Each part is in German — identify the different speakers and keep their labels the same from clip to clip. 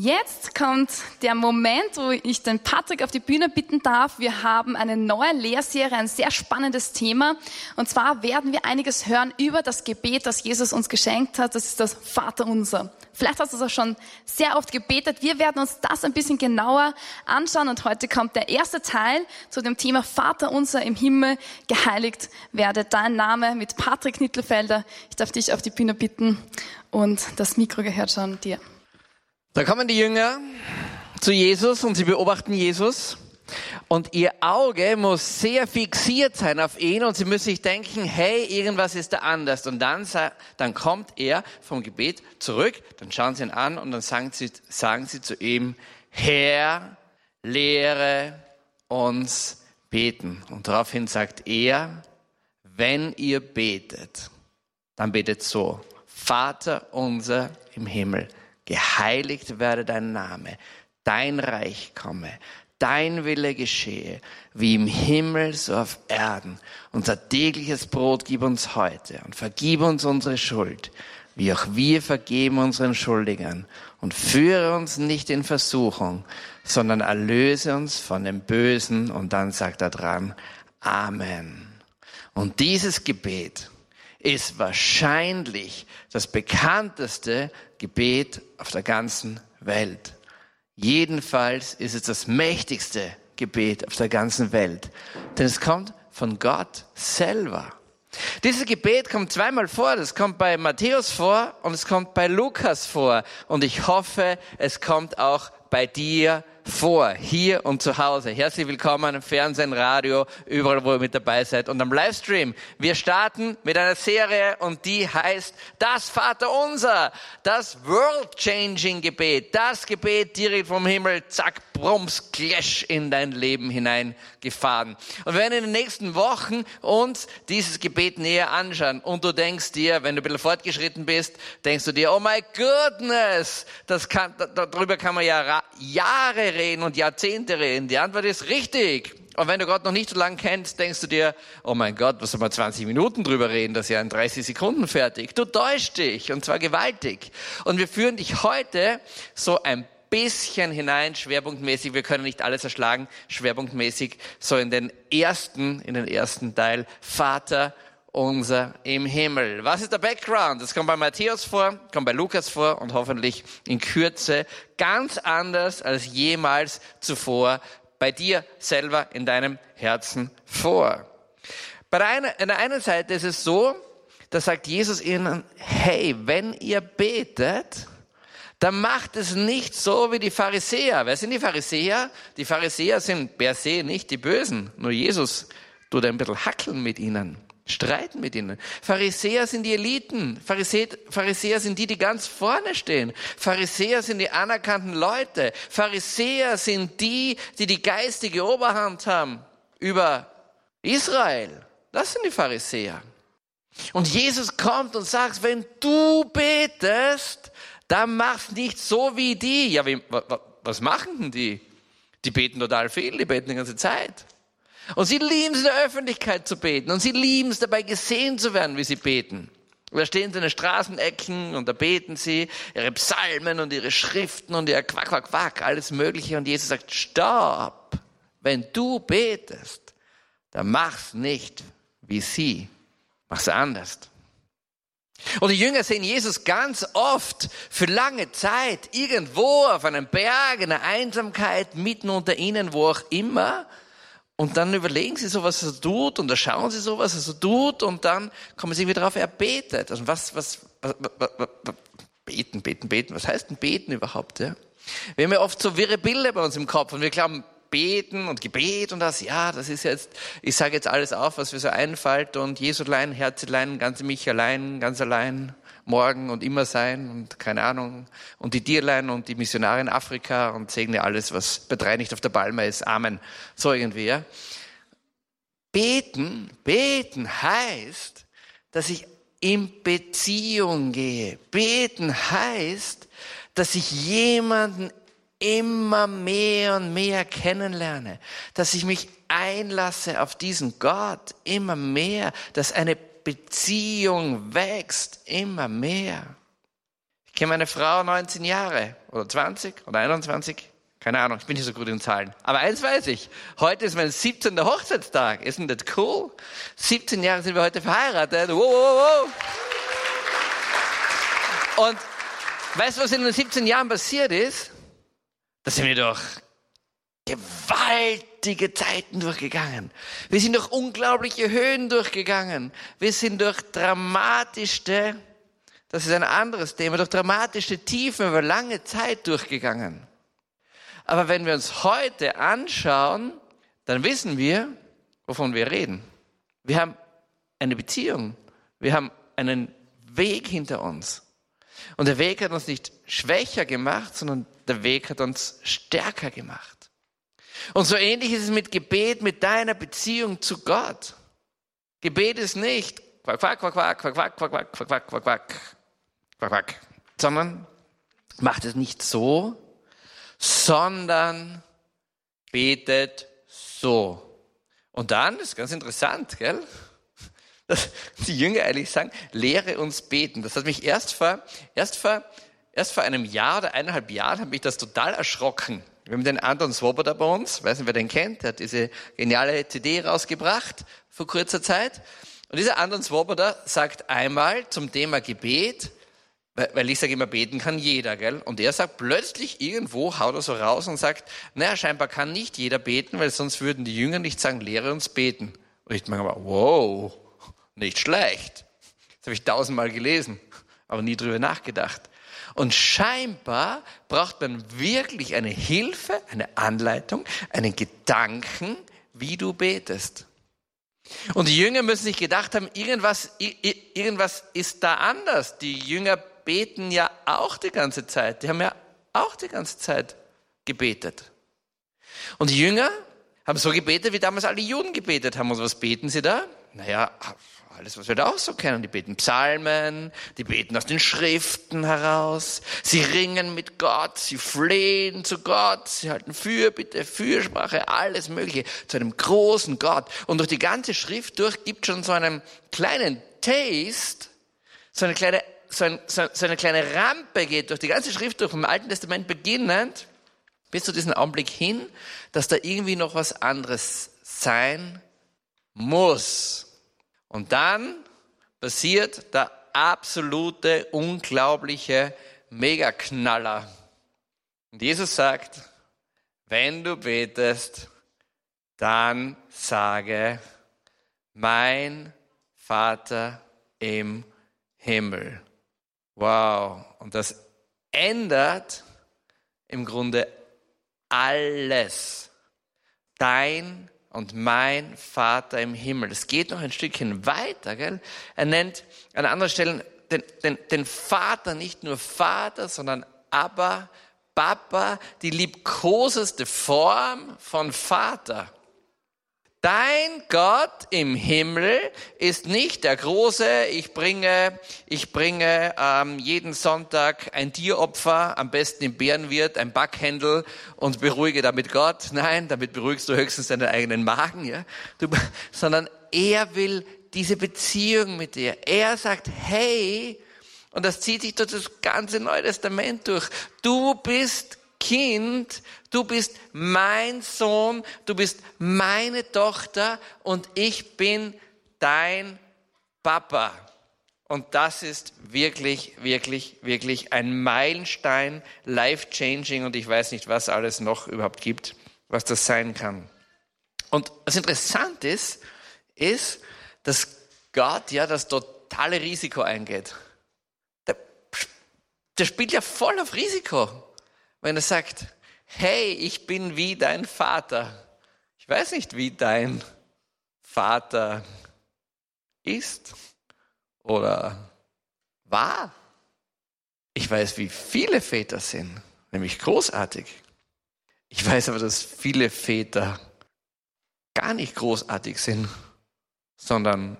Speaker 1: Jetzt kommt der Moment, wo ich den Patrick auf die Bühne bitten darf. Wir haben eine neue Lehrserie, ein sehr spannendes Thema. Und zwar werden wir einiges hören über das Gebet, das Jesus uns geschenkt hat. Das ist das Vaterunser. Vielleicht hast du es auch schon sehr oft gebetet. Wir werden uns das ein bisschen genauer anschauen. Und heute kommt der erste Teil zu dem Thema Vaterunser im Himmel. Geheiligt werde dein Name mit Patrick Nittelfelder. Ich darf dich auf die Bühne bitten. Und das Mikro gehört schon dir.
Speaker 2: Da kommen die Jünger zu Jesus und sie beobachten Jesus und ihr Auge muss sehr fixiert sein auf ihn und sie müssen sich denken, hey, irgendwas ist da anders. Und dann, dann kommt er vom Gebet zurück, dann schauen sie ihn an und dann sagen sie, sagen sie zu ihm, Herr, lehre uns beten. Und daraufhin sagt er, wenn ihr betet, dann betet so, Vater unser im Himmel geheiligt werde dein Name, dein Reich komme, dein Wille geschehe, wie im Himmel so auf Erden. Unser tägliches Brot gib uns heute und vergib uns unsere Schuld, wie auch wir vergeben unseren Schuldigern. Und führe uns nicht in Versuchung, sondern erlöse uns von dem Bösen. Und dann sagt er dran, Amen. Und dieses Gebet ist wahrscheinlich das bekannteste Gebet auf der ganzen Welt. Jedenfalls ist es das mächtigste Gebet auf der ganzen Welt, denn es kommt von Gott selber. Dieses Gebet kommt zweimal vor. Das kommt bei Matthäus vor und es kommt bei Lukas vor. Und ich hoffe, es kommt auch bei dir vor, hier und zu Hause. Herzlich willkommen im Fernsehen, Radio, überall, wo ihr mit dabei seid und am Livestream. Wir starten mit einer Serie und die heißt Das Vater Unser, das World-Changing Gebet, das Gebet direkt vom Himmel, zack, brums, clash in dein Leben hineingefahren. Und wir werden in den nächsten Wochen uns dieses Gebet näher anschauen und du denkst dir, wenn du ein bisschen fortgeschritten bist, denkst du dir, oh my goodness, das kann, darüber kann man ja Jahre reden und Jahrzehnte reden. Die Antwort ist richtig. Und wenn du Gott noch nicht so lange kennst, denkst du dir, oh mein Gott, was soll man 20 Minuten drüber reden? Das ist ja in 30 Sekunden fertig. Du täuscht dich und zwar gewaltig. Und wir führen dich heute so ein bisschen hinein, schwerpunktmäßig. Wir können nicht alles erschlagen, schwerpunktmäßig so in den ersten, in den ersten Teil. Vater unser im Himmel. Was ist der Background? Das kommt bei Matthäus vor, kommt bei Lukas vor und hoffentlich in Kürze ganz anders als jemals zuvor bei dir selber in deinem Herzen vor. Bei der einen, an der einen Seite ist es so, da sagt Jesus ihnen, hey, wenn ihr betet, dann macht es nicht so wie die Pharisäer. Wer sind die Pharisäer? Die Pharisäer sind per se nicht die Bösen, nur Jesus tut ein bisschen hackeln mit ihnen streiten mit ihnen. Pharisäer sind die Eliten. Pharisäer, Pharisäer sind die, die ganz vorne stehen. Pharisäer sind die anerkannten Leute. Pharisäer sind die, die die geistige Oberhand haben über Israel. Das sind die Pharisäer. Und Jesus kommt und sagt, wenn du betest, dann mach's nicht so wie die. Ja, wie, was machen denn die? Die beten total viel, die beten die ganze Zeit. Und sie lieben es in der Öffentlichkeit zu beten. Und sie lieben es dabei gesehen zu werden, wie sie beten. Und da stehen sie in den Straßenecken und da beten sie ihre Psalmen und ihre Schriften und ihr Quack, Quack, Quack, alles Mögliche. Und Jesus sagt, stopp! Wenn du betest, dann mach's nicht wie sie. Mach's anders. Und die Jünger sehen Jesus ganz oft für lange Zeit irgendwo auf einem Berg, in der Einsamkeit, mitten unter ihnen, wo auch immer. Und dann überlegen sie so, was er tut, und da schauen sie so, was er so tut, und dann kommen sie wieder drauf, er betet. Also was, was, was, was, was beten, beten, beten. Was heißt denn beten überhaupt? Ja? Wir haben ja oft so wirre Bilder bei uns im Kopf, und wir glauben, beten und Gebet und das, ja, das ist jetzt, ich sage jetzt alles auf, was mir so einfällt, und Jesu allein, Herzelein, ganze mich allein, ganz allein morgen und immer sein und keine Ahnung und die Tierlein und die Missionare in Afrika und segne alles, was bei drei nicht auf der Palme ist. Amen. So irgendwie, ja. Beten, beten heißt, dass ich in Beziehung gehe. Beten heißt, dass ich jemanden immer mehr und mehr kennenlerne, dass ich mich einlasse auf diesen Gott immer mehr, dass eine Beziehung wächst immer mehr. Ich kenne meine Frau 19 Jahre oder 20 oder 21. Keine Ahnung, ich bin nicht so gut in Zahlen. Aber eins weiß ich. Heute ist mein 17. Hochzeitstag. Isn't that cool? 17 Jahre sind wir heute verheiratet. Wow, wow, wow. Und weißt du, was in den 17 Jahren passiert ist? Da sind wir doch gewaltige Zeiten durchgegangen. Wir sind durch unglaubliche Höhen durchgegangen. Wir sind durch dramatischste, das ist ein anderes Thema, durch dramatische Tiefen über lange Zeit durchgegangen. Aber wenn wir uns heute anschauen, dann wissen wir, wovon wir reden. Wir haben eine Beziehung. Wir haben einen Weg hinter uns. Und der Weg hat uns nicht schwächer gemacht, sondern der Weg hat uns stärker gemacht. Und so ähnlich ist es mit Gebet, mit deiner Beziehung zu Gott. Gebet ist nicht quack, quack, quack, quack, quack, quack, quack, quack, quack, quack, quack, quack, quack, sondern macht es nicht so, sondern betet so. Und dann, ist ganz interessant, gell? Dass die Jünger eigentlich sagen, lehre uns beten. Das hat mich erst vor, erst vor, erst vor einem Jahr oder eineinhalb Jahren hat mich das total erschrocken. Wir haben den Anton Swoboda bei uns, weiß nicht, wer den kennt, der hat diese geniale CD rausgebracht vor kurzer Zeit. Und dieser Anton Swoboda sagt einmal zum Thema Gebet, weil ich sage immer, beten kann jeder, gell? Und er sagt plötzlich irgendwo, haut er so raus und sagt, naja, scheinbar kann nicht jeder beten, weil sonst würden die Jünger nicht sagen, lehre uns beten. Und ich denke aber, wow, nicht schlecht. Das habe ich tausendmal gelesen, aber nie drüber nachgedacht. Und scheinbar braucht man wirklich eine Hilfe, eine Anleitung, einen Gedanken, wie du betest. Und die Jünger müssen sich gedacht haben, irgendwas, irgendwas ist da anders. Die Jünger beten ja auch die ganze Zeit. Die haben ja auch die ganze Zeit gebetet. Und die Jünger haben so gebetet, wie damals alle Juden gebetet haben. Und was beten sie da? Naja, alles, was wir da auch so kennen. Die beten Psalmen, die beten aus den Schriften heraus. Sie ringen mit Gott, sie flehen zu Gott, sie halten Fürbitte, Fürsprache, alles Mögliche zu einem großen Gott. Und durch die ganze Schrift durch gibt schon so einen kleinen Taste, so eine kleine, so, ein, so, so eine kleine Rampe geht durch die ganze Schrift durch, vom Alten Testament beginnend, bis zu diesem Augenblick hin, dass da irgendwie noch was anderes sein muss. Und dann passiert der absolute, unglaubliche Megaknaller. Und Jesus sagt, wenn du betest, dann sage, mein Vater im Himmel. Wow. Und das ändert im Grunde alles. Dein und mein Vater im Himmel. Es geht noch ein Stückchen weiter. Gell? Er nennt an anderen Stellen den, den, den Vater nicht nur Vater, sondern Abba, Papa, die liebkoseste Form von Vater. Dein Gott im Himmel ist nicht der große, ich bringe, ich bringe ähm, jeden Sonntag ein Tieropfer, am besten im Bärenwirt, ein Backhändel und beruhige damit Gott. Nein, damit beruhigst du höchstens deinen eigenen Magen, ja. Du, sondern er will diese Beziehung mit dir. Er sagt, hey, und das zieht sich durch das ganze Neue Testament durch. Du bist Kind, du bist mein Sohn, du bist meine Tochter und ich bin dein Papa. Und das ist wirklich, wirklich, wirklich ein Meilenstein, life-changing und ich weiß nicht, was alles noch überhaupt gibt, was das sein kann. Und was interessant ist, ist, dass Gott ja das totale Risiko eingeht. Der, der spielt ja voll auf Risiko wenn er sagt, hey, ich bin wie dein Vater. Ich weiß nicht, wie dein Vater ist oder war. Ich weiß, wie viele Väter sind, nämlich großartig. Ich weiß aber, dass viele Väter gar nicht großartig sind, sondern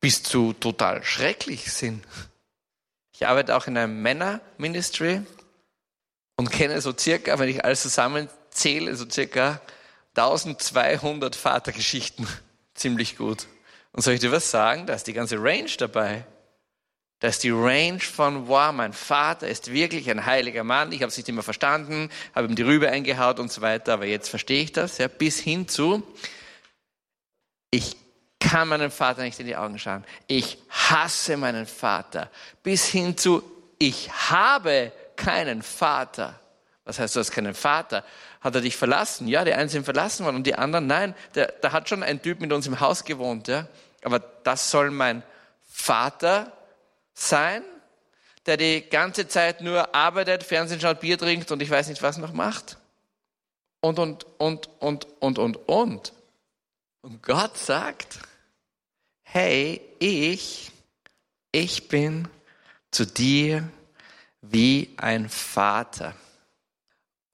Speaker 2: bis zu total schrecklich sind. Ich arbeite auch in einem Männer-Ministry und kenne so circa, wenn ich alles zusammenzähle, so circa 1200 Vatergeschichten ziemlich gut. Und soll ich dir was sagen? Da ist die ganze Range dabei. Da ist die Range von, wow, mein Vater ist wirklich ein heiliger Mann. Ich habe es nicht immer verstanden, habe ihm die Rübe eingehaut und so weiter, aber jetzt verstehe ich das. Ja, bis hin zu, ich kann meinem Vater nicht in die Augen schauen. Ich hasse meinen Vater. Bis hin zu, ich habe keinen Vater. Was heißt, du hast keinen Vater? Hat er dich verlassen? Ja, die einen sind verlassen worden und die anderen, nein, da hat schon ein Typ mit uns im Haus gewohnt, ja. Aber das soll mein Vater sein, der die ganze Zeit nur arbeitet, Fernsehen schaut, Bier trinkt und ich weiß nicht, was noch macht. Und, und, und, und, und, und, und. Und Gott sagt, hey, ich, ich bin zu dir wie ein Vater.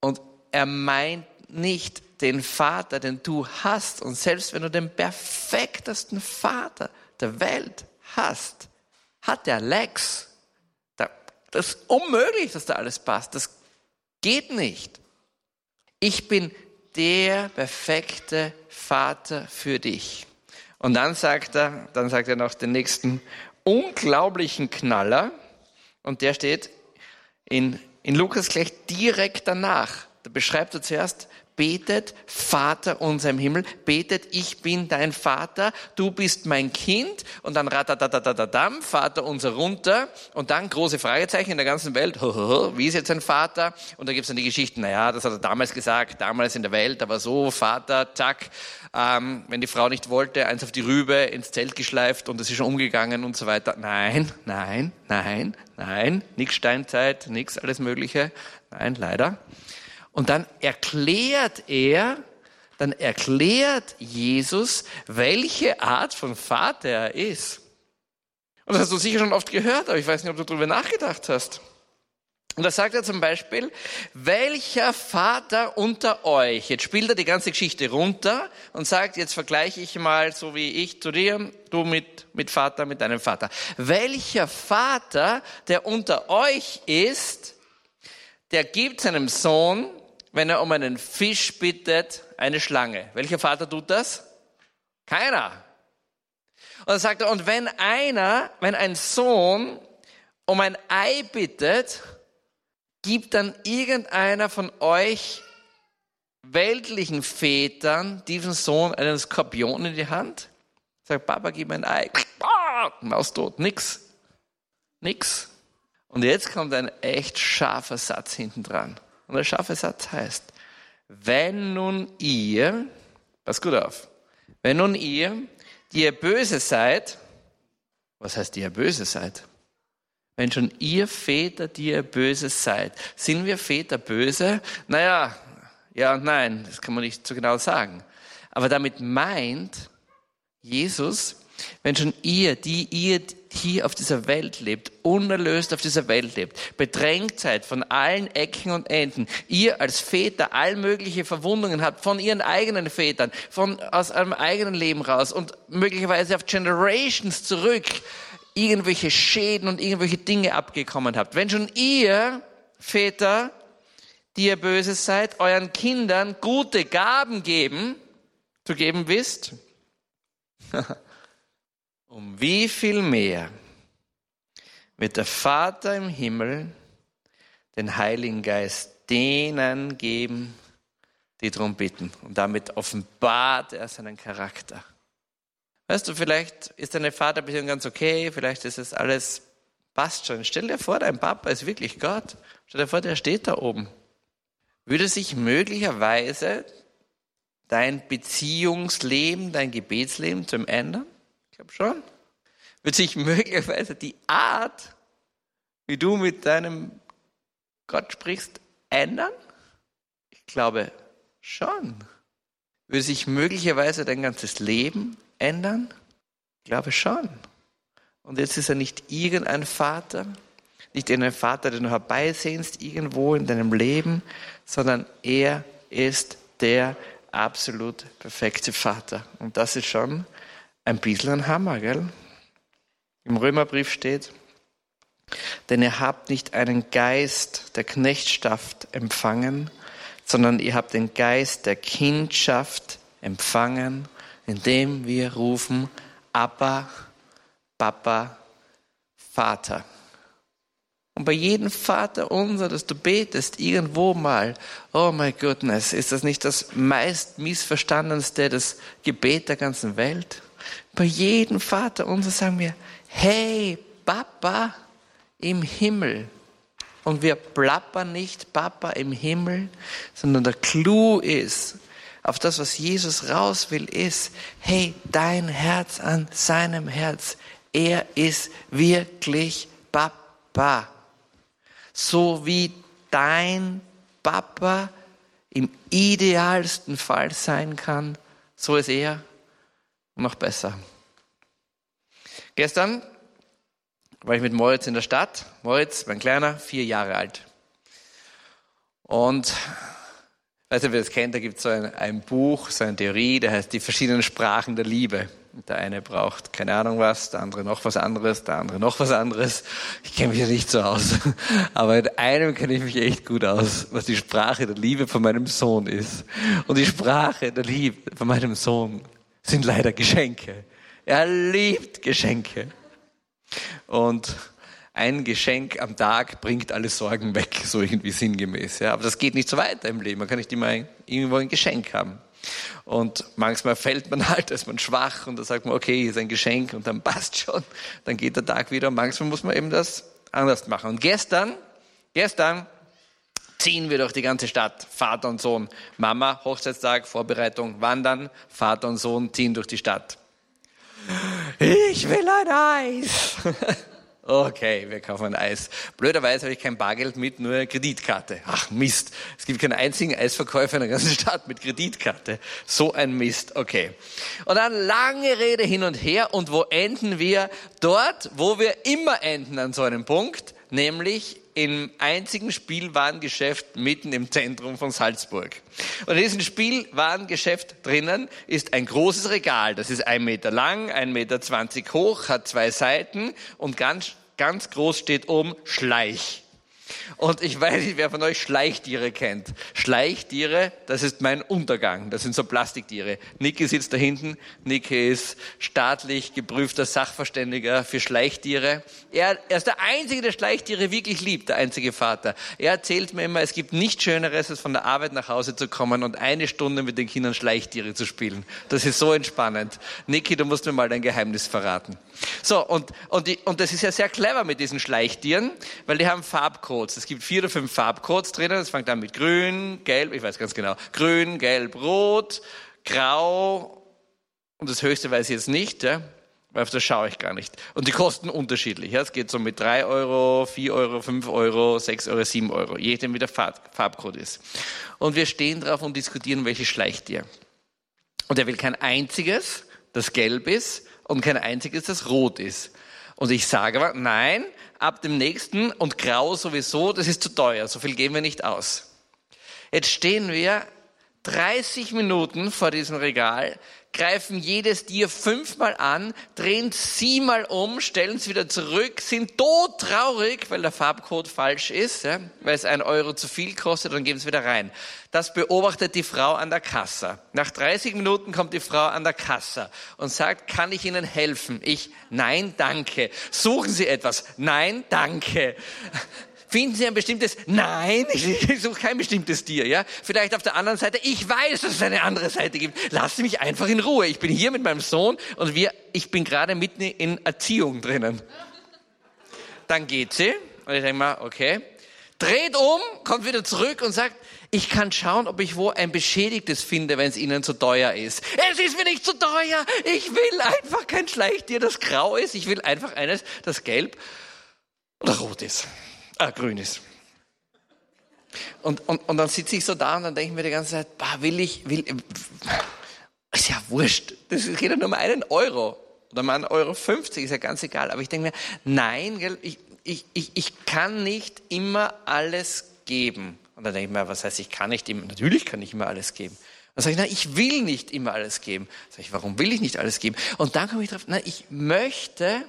Speaker 2: Und er meint nicht den Vater, den du hast. Und selbst wenn du den perfektesten Vater der Welt hast, hat der Lex. Das ist unmöglich, dass da alles passt. Das geht nicht. Ich bin der perfekte Vater für dich. Und dann sagt er, dann sagt er noch den nächsten unglaublichen Knaller. Und der steht in, in Lukas gleich direkt danach. Da beschreibt er zuerst, betet, Vater unser im Himmel, betet, ich bin dein Vater, du bist mein Kind. Und dann ratatatatatatam, Vater unser runter. Und dann große Fragezeichen in der ganzen Welt, wie ist jetzt ein Vater? Und da gibt's dann die Geschichten, naja, das hat er damals gesagt, damals in der Welt, aber so, Vater, zack, ähm, wenn die Frau nicht wollte, eins auf die Rübe, ins Zelt geschleift und es ist schon umgegangen und so weiter. Nein, nein, nein, nein, nix Steinzeit, nix alles Mögliche, nein, leider. Und dann erklärt er, dann erklärt Jesus, welche Art von Vater er ist. Und das hast du sicher schon oft gehört, aber ich weiß nicht, ob du darüber nachgedacht hast. Und da sagt er zum Beispiel, welcher Vater unter euch, jetzt spielt er die ganze Geschichte runter und sagt, jetzt vergleiche ich mal so wie ich zu dir, du mit, mit Vater, mit deinem Vater. Welcher Vater, der unter euch ist, der gibt seinem Sohn wenn er um einen Fisch bittet, eine Schlange. Welcher Vater tut das? Keiner. Und dann sagt er, und wenn einer, wenn ein Sohn um ein Ei bittet, gibt dann irgendeiner von euch weltlichen Vätern diesem Sohn einen Skorpion in die Hand? Sagt, Papa, gib mir ein Ei. Maus tot. Nix. Nix. Und jetzt kommt ein echt scharfer Satz hinten dran. Und der scharfe Satz heißt, wenn nun ihr, pass gut auf, wenn nun ihr, die ihr böse seid, was heißt, die ihr böse seid? Wenn schon ihr Väter, die ihr böse seid, sind wir Väter böse? Naja, ja und nein, das kann man nicht so genau sagen. Aber damit meint Jesus, wenn schon ihr, die ihr hier auf dieser Welt lebt, unerlöst auf dieser Welt lebt, bedrängt seid von allen Ecken und Enden, ihr als Väter all mögliche Verwundungen habt von ihren eigenen Vätern, von aus eurem eigenen Leben raus und möglicherweise auf Generations zurück irgendwelche Schäden und irgendwelche Dinge abgekommen habt. Wenn schon ihr Väter, die ihr böse seid, euren Kindern gute Gaben geben, zu geben wisst, Um wie viel mehr wird der Vater im Himmel den Heiligen Geist denen geben, die darum bitten. Und damit offenbart er seinen Charakter. Weißt du, vielleicht ist deine Vaterbeziehung ganz okay, vielleicht ist es alles, passt schon. Stell dir vor, dein Papa ist wirklich Gott. Stell dir vor, der steht da oben. Würde sich möglicherweise dein Beziehungsleben, dein Gebetsleben zum ändern? Ich glaube schon. Wird sich möglicherweise die Art, wie du mit deinem Gott sprichst, ändern? Ich glaube schon. Würde sich möglicherweise dein ganzes Leben ändern? Ich glaube schon. Und jetzt ist er nicht irgendein Vater, nicht irgendein Vater, den du herbeisehnst irgendwo in deinem Leben, sondern er ist der absolut perfekte Vater. Und das ist schon ein bisschen ein Hammer, gell? Im Römerbrief steht, denn ihr habt nicht einen Geist der Knechtschaft empfangen, sondern ihr habt den Geist der Kindschaft empfangen, indem wir rufen, Abba, Papa, Vater. Und bei jedem Vater unser, das du betest, irgendwo mal, oh my goodness, ist das nicht das meist missverstandenste das Gebet der ganzen Welt? Bei jedem Vater unser sagen wir, hey Papa im Himmel. Und wir plappern nicht Papa im Himmel, sondern der Clou ist, auf das, was Jesus raus will, ist, hey, dein Herz an seinem Herz. Er ist wirklich Papa so wie dein Papa im idealsten Fall sein kann, so ist er noch besser. Gestern war ich mit Moritz in der Stadt. Moritz, mein Kleiner, vier Jahre alt. Und, weißt du, wer das kennt, da gibt es so ein, ein Buch, so eine Theorie, der heißt Die verschiedenen Sprachen der Liebe. Der eine braucht keine Ahnung was, der andere noch was anderes, der andere noch was anderes. Ich kenne mich ja nicht so aus. Aber in einem kenne ich mich echt gut aus, was die Sprache der Liebe von meinem Sohn ist. Und die Sprache der Liebe von meinem Sohn sind leider Geschenke. Er liebt Geschenke. Und ein Geschenk am Tag bringt alle Sorgen weg, so irgendwie sinngemäß. Ja. Aber das geht nicht so weiter im Leben. Man kann nicht immer irgendwo ein Geschenk haben. Und manchmal fällt man halt, ist man schwach und da sagt man, okay, hier ist ein Geschenk und dann passt schon. Dann geht der Tag wieder und manchmal muss man eben das anders machen. Und gestern, gestern ziehen wir durch die ganze Stadt, Vater und Sohn. Mama, Hochzeitstag, Vorbereitung, Wandern, Vater und Sohn ziehen durch die Stadt. Ich will ein Eis. Okay, wir kaufen ein Eis. Blöderweise habe ich kein Bargeld mit, nur eine Kreditkarte. Ach Mist, es gibt keinen einzigen Eisverkäufer in der ganzen Stadt mit Kreditkarte. So ein Mist, okay. Und dann lange Rede hin und her und wo enden wir? Dort, wo wir immer enden an so einem Punkt, nämlich im einzigen Spielwarengeschäft mitten im Zentrum von Salzburg. Und in diesem Spielwarengeschäft drinnen ist ein großes Regal. Das ist ein Meter lang, ein Meter zwanzig hoch, hat zwei Seiten und ganz, ganz groß steht oben Schleich. Und ich weiß nicht, wer von euch Schleichtiere kennt. Schleichtiere, das ist mein Untergang. Das sind so Plastiktiere. Niki sitzt da hinten. Niki ist staatlich geprüfter Sachverständiger für Schleichtiere. Er, er ist der Einzige, der Schleichtiere wirklich liebt, der einzige Vater. Er erzählt mir immer, es gibt nichts Schöneres, als von der Arbeit nach Hause zu kommen und eine Stunde mit den Kindern Schleichtiere zu spielen. Das ist so entspannend. Niki, du musst mir mal dein Geheimnis verraten. So, und, und, die, und das ist ja sehr clever mit diesen Schleichtieren, weil die haben Farbcodes. Es gibt vier oder fünf Farbcodes drinnen. Es fängt an mit grün, gelb, ich weiß ganz genau. Grün, gelb, rot, grau und das höchste weiß ich jetzt nicht, ja, weil auf das schaue ich gar nicht. Und die kosten unterschiedlich. Ja. Es geht so mit drei Euro, vier Euro, fünf Euro, sechs Euro, sieben Euro, je nachdem wie der Farb, Farbcode ist. Und wir stehen drauf und diskutieren, welche Schleichtier. Und er will kein einziges, das gelb ist, und kein einziges, das rot ist. Und ich sage aber, nein, ab dem nächsten und grau sowieso, das ist zu teuer, so viel geben wir nicht aus. Jetzt stehen wir 30 Minuten vor diesem Regal, greifen jedes Tier fünfmal an, drehen siebenmal um, stellen es wieder zurück, sind todtraurig, weil der Farbcode falsch ist, ja, weil es ein Euro zu viel kostet, dann geben es wieder rein. Das beobachtet die Frau an der Kasse. Nach 30 Minuten kommt die Frau an der Kasse und sagt, kann ich Ihnen helfen? Ich, nein, danke. Suchen Sie etwas? Nein, danke. Finden Sie ein bestimmtes? Nein, ich suche kein bestimmtes Tier. Ja, vielleicht auf der anderen Seite. Ich weiß, dass es eine andere Seite gibt. Lassen Sie mich einfach in Ruhe. Ich bin hier mit meinem Sohn und wir. Ich bin gerade mitten in Erziehung drinnen. Dann geht sie und ich denke mal, okay, dreht um, kommt wieder zurück und sagt, ich kann schauen, ob ich wo ein beschädigtes finde, wenn es Ihnen zu teuer ist. Es ist mir nicht zu teuer. Ich will einfach kein Schleichtier, das grau ist. Ich will einfach eines, das gelb oder rot ist äh, grün ist. Und, und, und dann sitze ich so da und dann denke ich mir die ganze Zeit, bah, will ich, will, ist ja wurscht. Das geht ja nur um einen Euro. Oder mal einen Euro 50, ist ja ganz egal. Aber ich denke mir, nein, ich, ich, ich, ich kann nicht immer alles geben. Und dann denke ich mir, was heißt, ich kann nicht immer, natürlich kann ich immer alles geben. Dann sage ich, nein, ich will nicht immer alles geben. Dann sage ich, warum will ich nicht alles geben? Und dann komme ich drauf, nein, ich möchte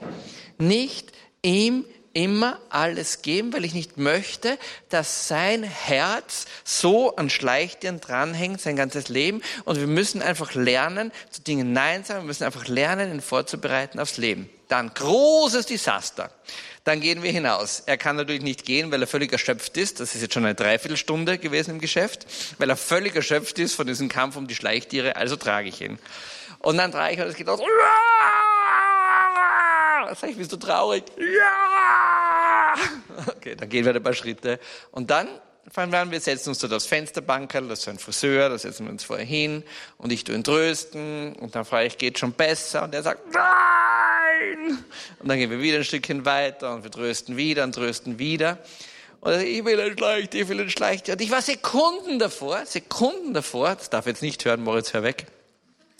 Speaker 2: nicht ihm immer alles geben, weil ich nicht möchte, dass sein Herz so an Schleichtieren dranhängt, sein ganzes Leben. Und wir müssen einfach lernen, zu Dingen Nein sagen. Wir müssen einfach lernen, ihn vorzubereiten aufs Leben. Dann großes Desaster. Dann gehen wir hinaus. Er kann natürlich nicht gehen, weil er völlig erschöpft ist. Das ist jetzt schon eine Dreiviertelstunde gewesen im Geschäft. Weil er völlig erschöpft ist von diesem Kampf um die Schleichtiere. Also trage ich ihn. Und dann trage ich und es geht aus. Sag ich, bist du traurig? Ja! Okay, dann gehen wir ein paar Schritte. Und dann fangen wir an, wir setzen uns dort aufs Fensterbankerl, das ist ein Friseur, da setzen wir uns vorher hin und ich tue ihn trösten und dann frage ich, geht schon besser? Und er sagt, nein! Und dann gehen wir wieder ein Stückchen weiter und wir trösten wieder und trösten wieder. Und er sagt, ich will ein Schleichtier, ich will ein Schleichtier. Und ich war Sekunden davor, Sekunden davor, das darf jetzt nicht hören, Moritz, hör weg.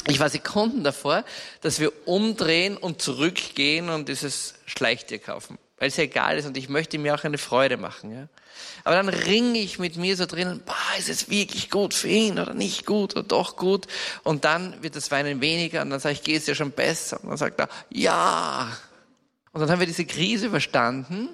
Speaker 2: Ich war Sekunden davor, dass wir umdrehen und zurückgehen und dieses Schleichtier kaufen. Weil es ja egal ist und ich möchte mir auch eine Freude machen. Ja? Aber dann ringe ich mit mir so drinnen, boah, ist es wirklich gut für ihn oder nicht gut oder doch gut? Und dann wird das Weinen weniger und dann sage ich, geht es dir schon besser? Und dann sagt er, ja. Und dann haben wir diese Krise überstanden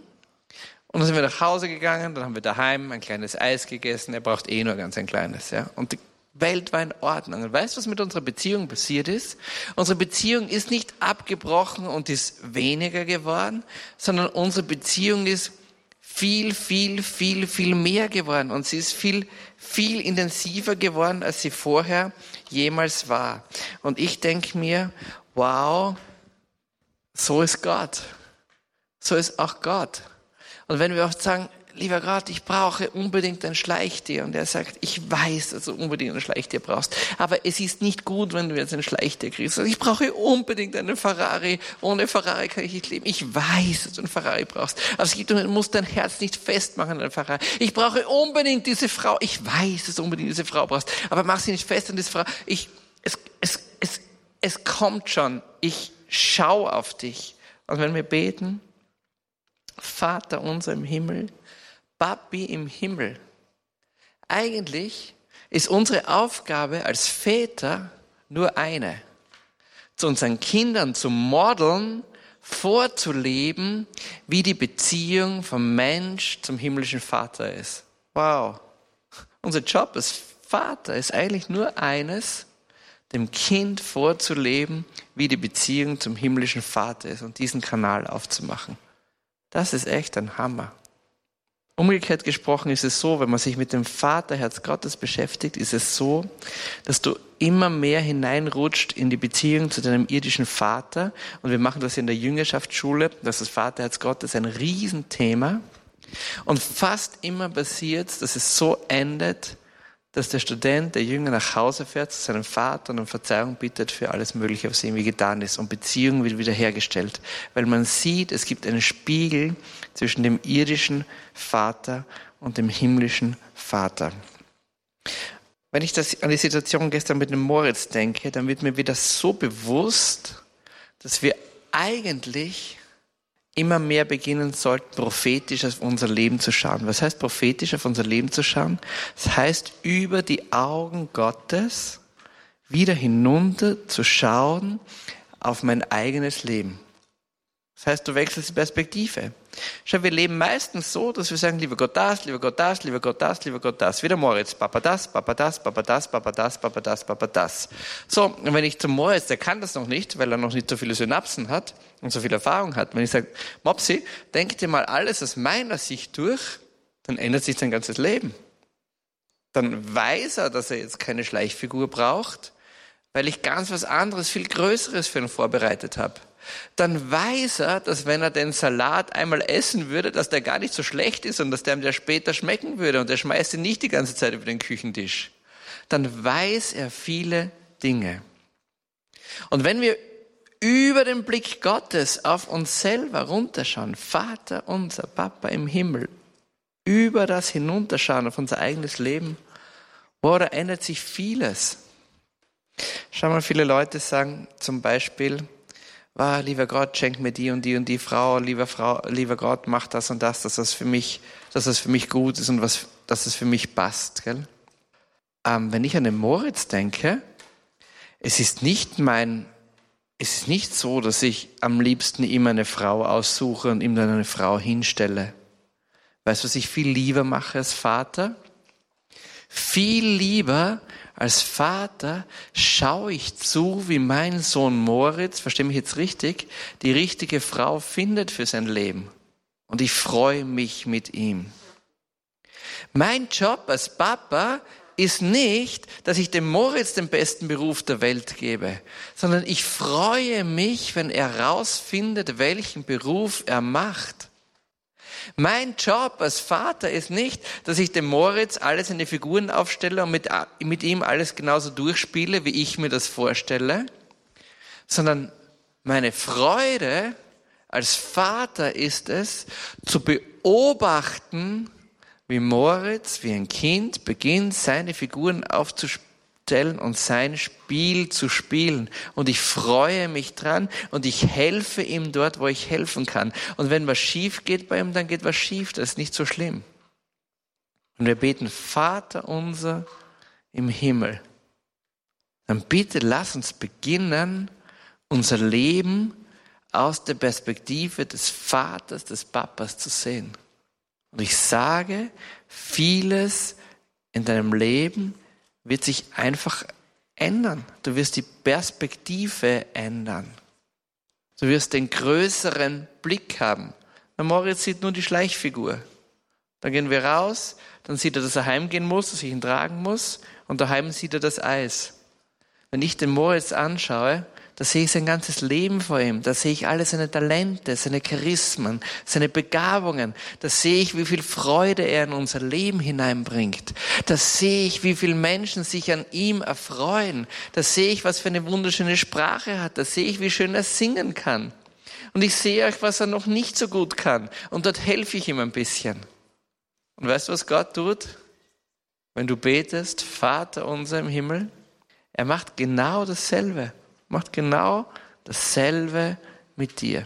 Speaker 2: und dann sind wir nach Hause gegangen, dann haben wir daheim ein kleines Eis gegessen, er braucht eh nur ganz ein kleines. Ja? Und die Welt war in Ordnung. Und weißt du, was mit unserer Beziehung passiert ist? Unsere Beziehung ist nicht abgebrochen und ist weniger geworden, sondern unsere Beziehung ist viel, viel, viel, viel mehr geworden. Und sie ist viel, viel intensiver geworden, als sie vorher jemals war. Und ich denke mir, wow, so ist Gott. So ist auch Gott. Und wenn wir auch sagen, lieber Gott, ich brauche unbedingt ein Schleichtier. Und er sagt, ich weiß, dass du unbedingt ein Schleichtier brauchst. Aber es ist nicht gut, wenn du jetzt ein Schleichtier kriegst. Also ich brauche unbedingt einen Ferrari. Ohne Ferrari kann ich nicht leben. Ich weiß, dass du einen Ferrari brauchst. Aber es gibt, du musst dein Herz nicht festmachen an einen Ferrari. Ich brauche unbedingt diese Frau. Ich weiß, dass du unbedingt diese Frau brauchst. Aber mach sie nicht fest an diese Frau. Ich, es, es, es, es kommt schon. Ich schau auf dich. Und wenn wir beten, Vater unser im Himmel, Papi im Himmel. Eigentlich ist unsere Aufgabe als Väter nur eine. Zu unseren Kindern zu modeln, vorzuleben, wie die Beziehung vom Mensch zum himmlischen Vater ist. Wow. Unser Job als Vater ist eigentlich nur eines, dem Kind vorzuleben, wie die Beziehung zum himmlischen Vater ist und diesen Kanal aufzumachen. Das ist echt ein Hammer. Umgekehrt gesprochen ist es so, wenn man sich mit dem Vaterherz Gottes beschäftigt, ist es so, dass du immer mehr hineinrutscht in die Beziehung zu deinem irdischen Vater. Und wir machen das in der Jüngerschaftsschule, das ist das Vaterherz Gottes ein Riesenthema. Und fast immer passiert, dass es so endet, dass der Student, der Jünger nach Hause fährt zu seinem Vater und um Verzeihung bittet für alles Mögliche, was ihm getan ist. Und Beziehung wird wiederhergestellt. Weil man sieht, es gibt einen Spiegel zwischen dem irdischen Vater und dem himmlischen Vater. Wenn ich das an die Situation gestern mit dem Moritz denke, dann wird mir wieder so bewusst, dass wir eigentlich immer mehr beginnen sollten, prophetisch auf unser Leben zu schauen. Was heißt prophetisch auf unser Leben zu schauen? Das heißt, über die Augen Gottes wieder hinunter zu schauen auf mein eigenes Leben. Das heißt, du wechselst die Perspektive. Schau, wir leben meistens so, dass wir sagen, lieber Gott das, lieber Gott das, lieber Gott das, lieber Gott das. Wieder Moritz, Papa das, Papa das, Papa das, Papa das, Papa das, Papa das. So, und wenn ich zum Moritz, der kann das noch nicht, weil er noch nicht so viele Synapsen hat und so viel Erfahrung hat. Wenn ich sage, Mopsi, denk dir mal alles aus meiner Sicht durch, dann ändert sich sein ganzes Leben. Dann weiß er, dass er jetzt keine Schleichfigur braucht, weil ich ganz was anderes, viel Größeres für ihn vorbereitet habe dann weiß er, dass wenn er den Salat einmal essen würde, dass der gar nicht so schlecht ist und dass der ihm der später schmecken würde und er schmeißt ihn nicht die ganze Zeit über den Küchentisch. Dann weiß er viele Dinge. Und wenn wir über den Blick Gottes auf uns selber runterschauen, Vater unser, Papa im Himmel, über das hinunterschauen auf unser eigenes Leben, boah, da ändert sich vieles. Schau mal, viele Leute sagen zum Beispiel, ah, lieber Gott, schenk mir die und die und die Frau, lieber Frau, lieber Gott, mach das und das, dass das für mich, dass das für mich gut ist und was, dass es für mich passt, gell? Ähm, wenn ich an den Moritz denke, es ist nicht mein, es ist nicht so, dass ich am liebsten ihm eine Frau aussuche und ihm dann eine Frau hinstelle. Weißt du, was ich viel lieber mache als Vater? Viel lieber als Vater schaue ich zu, wie mein Sohn Moritz, verstehe mich jetzt richtig, die richtige Frau findet für sein Leben. Und ich freue mich mit ihm. Mein Job als Papa ist nicht, dass ich dem Moritz den besten Beruf der Welt gebe, sondern ich freue mich, wenn er herausfindet, welchen Beruf er macht. Mein Job als Vater ist nicht, dass ich dem Moritz alles in die Figuren aufstelle und mit, mit ihm alles genauso durchspiele, wie ich mir das vorstelle, sondern meine Freude als Vater ist es, zu beobachten, wie Moritz, wie ein Kind, beginnt, seine Figuren aufzustellen und sein Spiel zu spielen. Und ich freue mich dran und ich helfe ihm dort, wo ich helfen kann. Und wenn was schief geht bei ihm, dann geht was schief. Das ist nicht so schlimm. Und wir beten, Vater unser im Himmel. Dann bitte lass uns beginnen, unser Leben aus der Perspektive des Vaters, des Papas zu sehen. Und ich sage, vieles in deinem Leben wird sich einfach ändern. Du wirst die Perspektive ändern. Du wirst den größeren Blick haben. Der Moritz sieht nur die Schleichfigur. Dann gehen wir raus, dann sieht er, dass er heimgehen muss, dass ich ihn tragen muss, und daheim sieht er das Eis. Wenn ich den Moritz anschaue, da sehe ich sein ganzes Leben vor ihm. Da sehe ich alle seine Talente, seine Charismen, seine Begabungen. Da sehe ich, wie viel Freude er in unser Leben hineinbringt. Da sehe ich, wie viele Menschen sich an ihm erfreuen. Da sehe ich, was für eine wunderschöne Sprache er hat. Da sehe ich, wie schön er singen kann. Und ich sehe euch, was er noch nicht so gut kann. Und dort helfe ich ihm ein bisschen. Und weißt du, was Gott tut? Wenn du betest, Vater unser im Himmel, er macht genau dasselbe macht genau dasselbe mit dir.